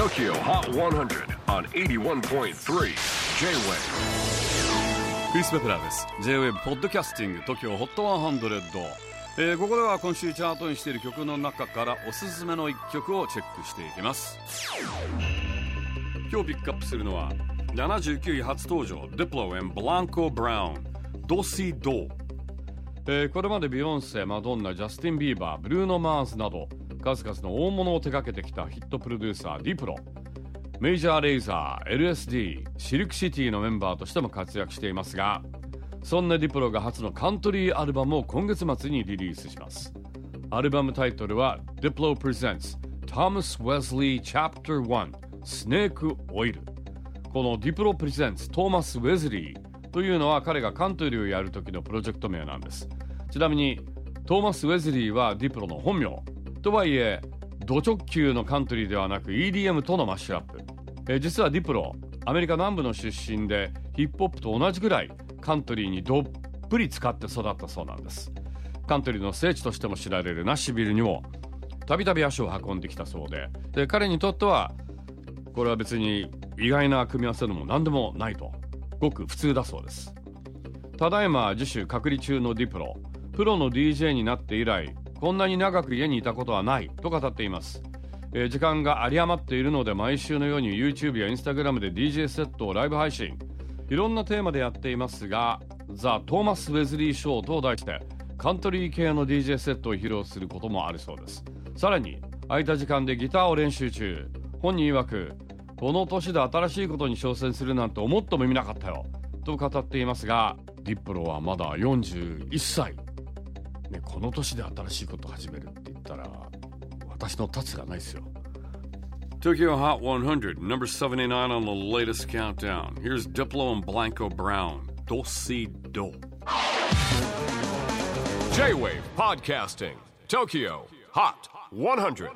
TOKYO HOT 100 on 81.3 J-WAVE. クリス・ベプラーです。J-WAVE ポッドキャスティング TOKYO HOT 100、えー、ここでは今週チャートにしている曲の中からおすすめの一曲をチェックしていきます。今日ピックアップするのは79位初登場 Diplo and Blanco Brown ドシドえー、これまでビヨンセ、マドンナ、ジャスティン・ビーバー、ブルーノ・マーズなど数々の大物を手掛けてきたヒットプロデューサーディプロ。メジャーレイザー LSD シルクシティのメンバーとしても活躍していますがそんなディプロが初のカントリーアルバムを今月末にリリースします。アルバムタイトルは Diplo Presents Thomas Wesley Chapter 1 Snake Oil このディプロ presents トーマス・ウェズリーというのは彼がカントリーをやる時のプロジェクト名なんです。ちなみにトーマス・ウェズリーはディプロの本名。とはいえド直球のカントリーではなく EDM とのマッシュアップ、え、実はディプロアメリカ南部の出身でヒップホップと同じぐらいカントリーにどっぷり浸かって育ったそうなんです。カントリーの聖地としても知られるナッシュビルにもたびたび足を運んできたそうで。で彼にとってはこれは別に意外な組み合わせでも何でもないと。ごく普通だそうです。ただいま自主隔離中のディプロプロの DJ になって以来こんなに長く家にいたことはないと語っています、えー、時間が有り余っているので毎週のように YouTube や Instagram で DJ セットをライブ配信。いろんなテーマでやっていますがザ・トーマス・ウェズリー・ショーと題してカントリー系の DJ セットを披露することもあるそうです。さらに空いた時間でギターを練習中。本人曰くこの年で新しいことに挑戦するなんて思ってもみなかったよ。と語っていますがディップロはまだ41歳。ね、この年で新しいことを始めるって言ったら私の立つがないですよ Tokyo Hot 100, number 79 on the latest countdown. Here's Diplo and Blanco Brown. Do si do. J-Wave Podcasting. Tokyo Hot 100.